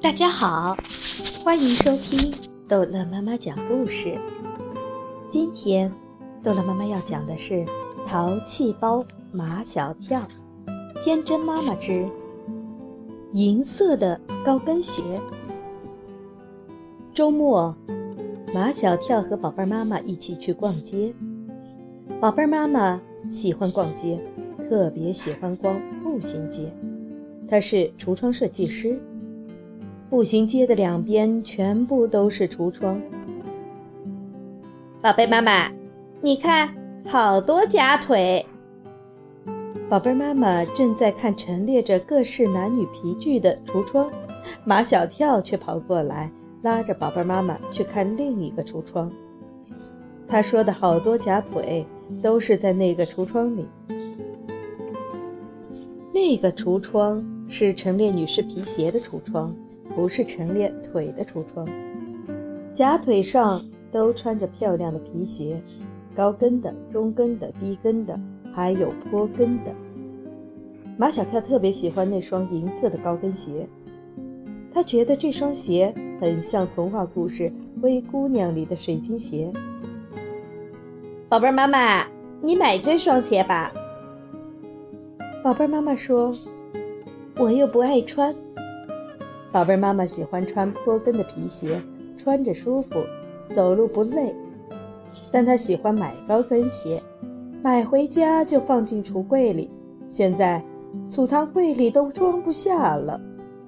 大家好，欢迎收听逗乐妈妈讲故事。今天，逗乐妈妈要讲的是《淘气包马小跳》，天真妈妈之银色的高跟鞋。周末，马小跳和宝贝妈妈一起去逛街。宝贝妈妈喜欢逛街，特别喜欢逛步行街。她是橱窗设计师。步行街的两边全部都是橱窗。宝贝妈妈，你看，好多假腿。宝贝妈妈正在看陈列着各式男女皮具的橱窗，马小跳却跑过来，拉着宝贝妈妈去看另一个橱窗。他说的好多假腿，都是在那个橱窗里。那个橱窗是陈列女士皮鞋的橱窗。不是陈列腿的橱窗，假腿上都穿着漂亮的皮鞋，高跟的、中跟的、低跟的，还有坡跟的。马小跳特别喜欢那双银色的高跟鞋，他觉得这双鞋很像童话故事《灰姑娘》里的水晶鞋。宝贝儿妈妈，你买这双鞋吧。宝贝儿妈妈说：“我又不爱穿。”宝贝妈妈喜欢穿坡跟的皮鞋，穿着舒服，走路不累。但她喜欢买高跟鞋，买回家就放进橱柜里，现在储藏柜里都装不下了。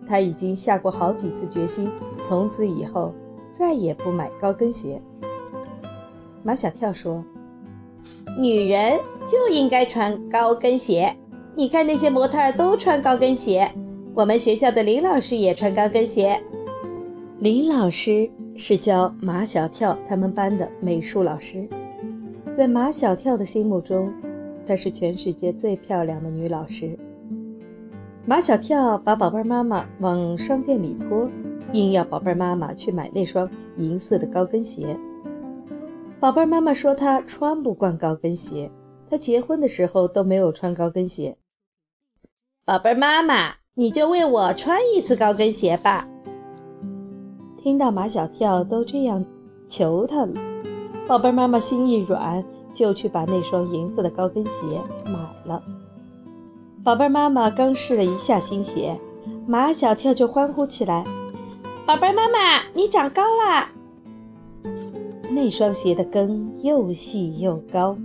她已经下过好几次决心，从此以后再也不买高跟鞋。马小跳说：“女人就应该穿高跟鞋，你看那些模特都穿高跟鞋。”我们学校的林老师也穿高跟鞋。林老师是教马小跳他们班的美术老师，在马小跳的心目中，她是全世界最漂亮的女老师。马小跳把宝贝妈妈往商店里拖，硬要宝贝妈妈去买那双银色的高跟鞋。宝贝妈妈说她穿不惯高跟鞋，她结婚的时候都没有穿高跟鞋。宝贝妈妈。你就为我穿一次高跟鞋吧。听到马小跳都这样求他了，宝贝妈妈心一软，就去把那双银色的高跟鞋买了。宝贝妈妈刚试了一下新鞋，马小跳就欢呼起来：“宝贝妈妈，你长高啦！”那双鞋的跟又细又高，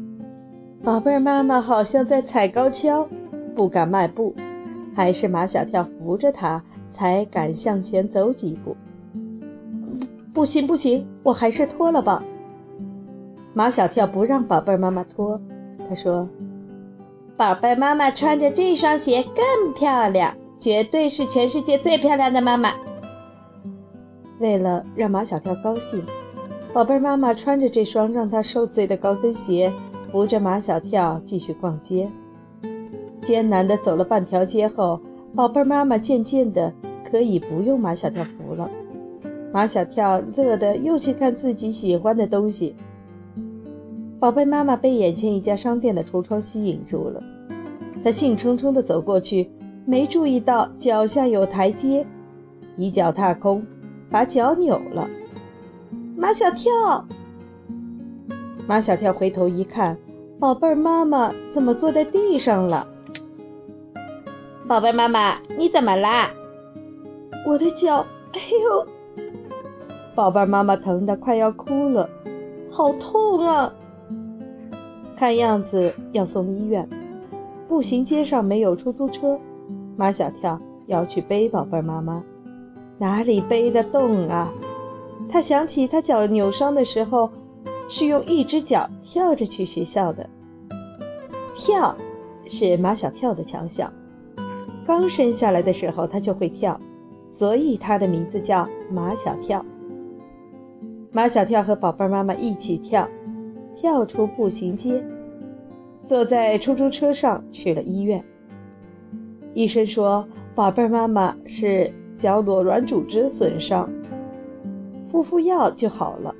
宝贝妈妈好像在踩高跷，不敢迈步。还是马小跳扶着他，才敢向前走几步。不行不行，我还是脱了吧。马小跳不让宝贝妈妈脱，他说：“宝贝妈妈穿着这双鞋更漂亮，绝对是全世界最漂亮的妈妈。”为了让马小跳高兴，宝贝妈妈穿着这双让他受罪的高跟鞋，扶着马小跳继续逛街。艰难地走了半条街后，宝贝妈妈渐渐的可以不用马小跳扶了。马小跳乐得又去看自己喜欢的东西。宝贝妈妈被眼前一家商店的橱窗吸引住了，她兴冲冲地走过去，没注意到脚下有台阶，一脚踏空，把脚扭了。马小跳，马小跳回头一看，宝贝妈妈怎么坐在地上了？宝贝妈妈，你怎么啦？我的脚，哎呦！宝贝妈妈疼得快要哭了，好痛啊！看样子要送医院。步行街上没有出租车，马小跳要去背宝贝妈妈，哪里背得动啊？他想起他脚扭伤的时候，是用一只脚跳着去学校的。跳，是马小跳的强项。刚生下来的时候，他就会跳，所以他的名字叫马小跳。马小跳和宝贝妈妈一起跳，跳出步行街，坐在出租车上去了医院。医生说，宝贝妈妈是脚裸软组织损伤，敷敷药就好了。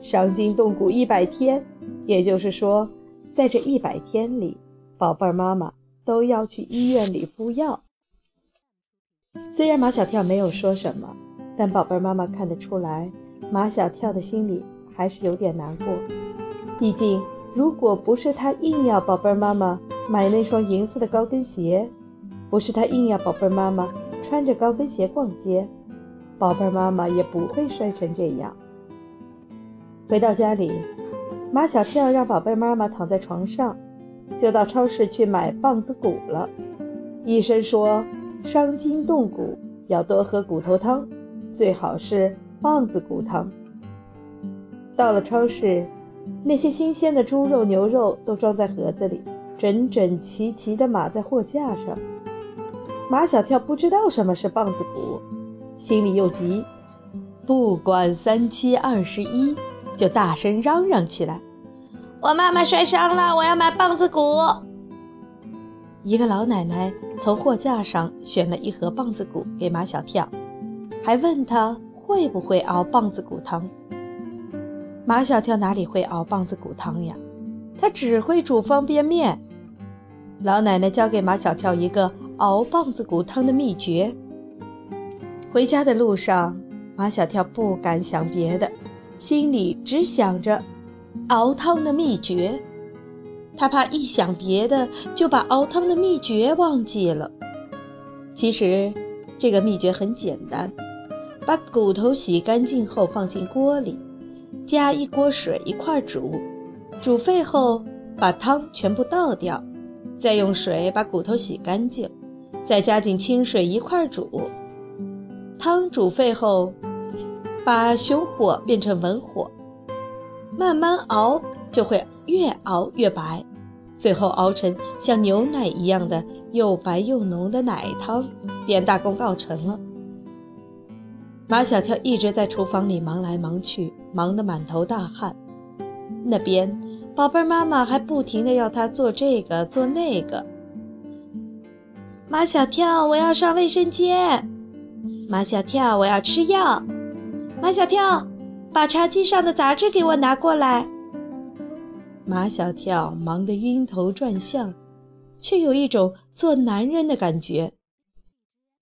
伤筋动骨一百天，也就是说，在这一百天里，宝贝妈妈。都要去医院里敷药。虽然马小跳没有说什么，但宝贝妈妈看得出来，马小跳的心里还是有点难过。毕竟，如果不是他硬要宝贝妈妈买那双银色的高跟鞋，不是他硬要宝贝妈妈穿着高跟鞋逛街，宝贝妈妈也不会摔成这样。回到家里，马小跳让宝贝妈妈躺在床上，就到超市去买棒子骨了。医生说。伤筋动骨要多喝骨头汤，最好是棒子骨汤。到了超市，那些新鲜的猪肉、牛肉都装在盒子里，整整齐齐地码在货架上。马小跳不知道什么是棒子骨，心里又急，不管三七二十一，就大声嚷嚷起来：“我妈妈摔伤了，我要买棒子骨！”一个老奶奶从货架上选了一盒棒子骨给马小跳，还问他会不会熬棒子骨汤。马小跳哪里会熬棒子骨汤呀？他只会煮方便面。老奶奶教给马小跳一个熬棒子骨汤的秘诀。回家的路上，马小跳不敢想别的，心里只想着熬汤的秘诀。他怕一想别的，就把熬汤的秘诀忘记了。其实，这个秘诀很简单：把骨头洗干净后放进锅里，加一锅水一块煮，煮沸后把汤全部倒掉，再用水把骨头洗干净，再加进清水一块煮。汤煮沸后，把熊火变成文火，慢慢熬。就会越熬越白，最后熬成像牛奶一样的又白又浓的奶汤，便大功告成了。马小跳一直在厨房里忙来忙去，忙得满头大汗。那边，宝贝妈妈还不停地要他做这个做那个。马小跳，我要上卫生间。马小跳，我要吃药。马小跳，把茶几上的杂志给我拿过来。马小跳忙得晕头转向，却有一种做男人的感觉。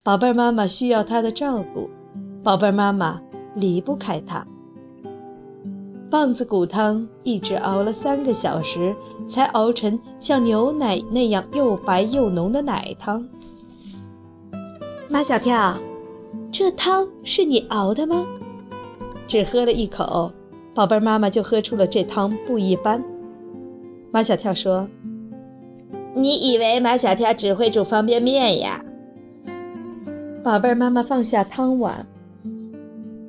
宝贝妈妈需要他的照顾，宝贝妈妈离不开他。棒子骨汤一直熬了三个小时，才熬成像牛奶那样又白又浓的奶汤。马小跳，这汤是你熬的吗？只喝了一口，宝贝儿妈妈就喝出了这汤不一般。马小跳说：“你以为马小跳只会煮方便面呀？”宝贝儿，妈妈放下汤碗。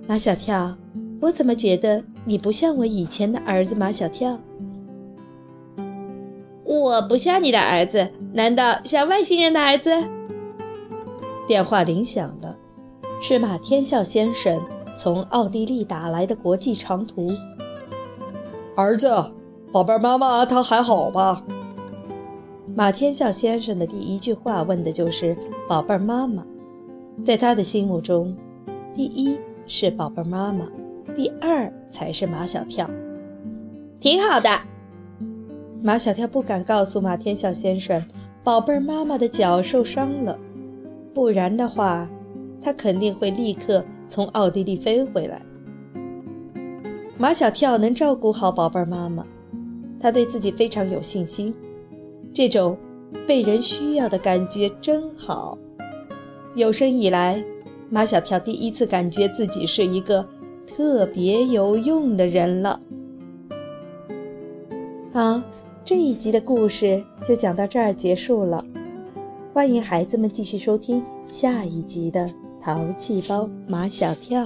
马小跳，我怎么觉得你不像我以前的儿子马小跳？我不像你的儿子，难道像外星人的儿子？电话铃响了，是马天笑先生从奥地利打来的国际长途。儿子。宝贝妈妈，她还好吧？马天笑先生的第一句话问的就是宝贝妈妈。在他的心目中，第一是宝贝妈妈，第二才是马小跳。挺好的。马小跳不敢告诉马天笑先生，宝贝妈妈的脚受伤了，不然的话，他肯定会立刻从奥地利飞回来。马小跳能照顾好宝贝儿妈妈。他对自己非常有信心，这种被人需要的感觉真好。有生以来，马小跳第一次感觉自己是一个特别有用的人了。好，这一集的故事就讲到这儿结束了。欢迎孩子们继续收听下一集的《淘气包马小跳》。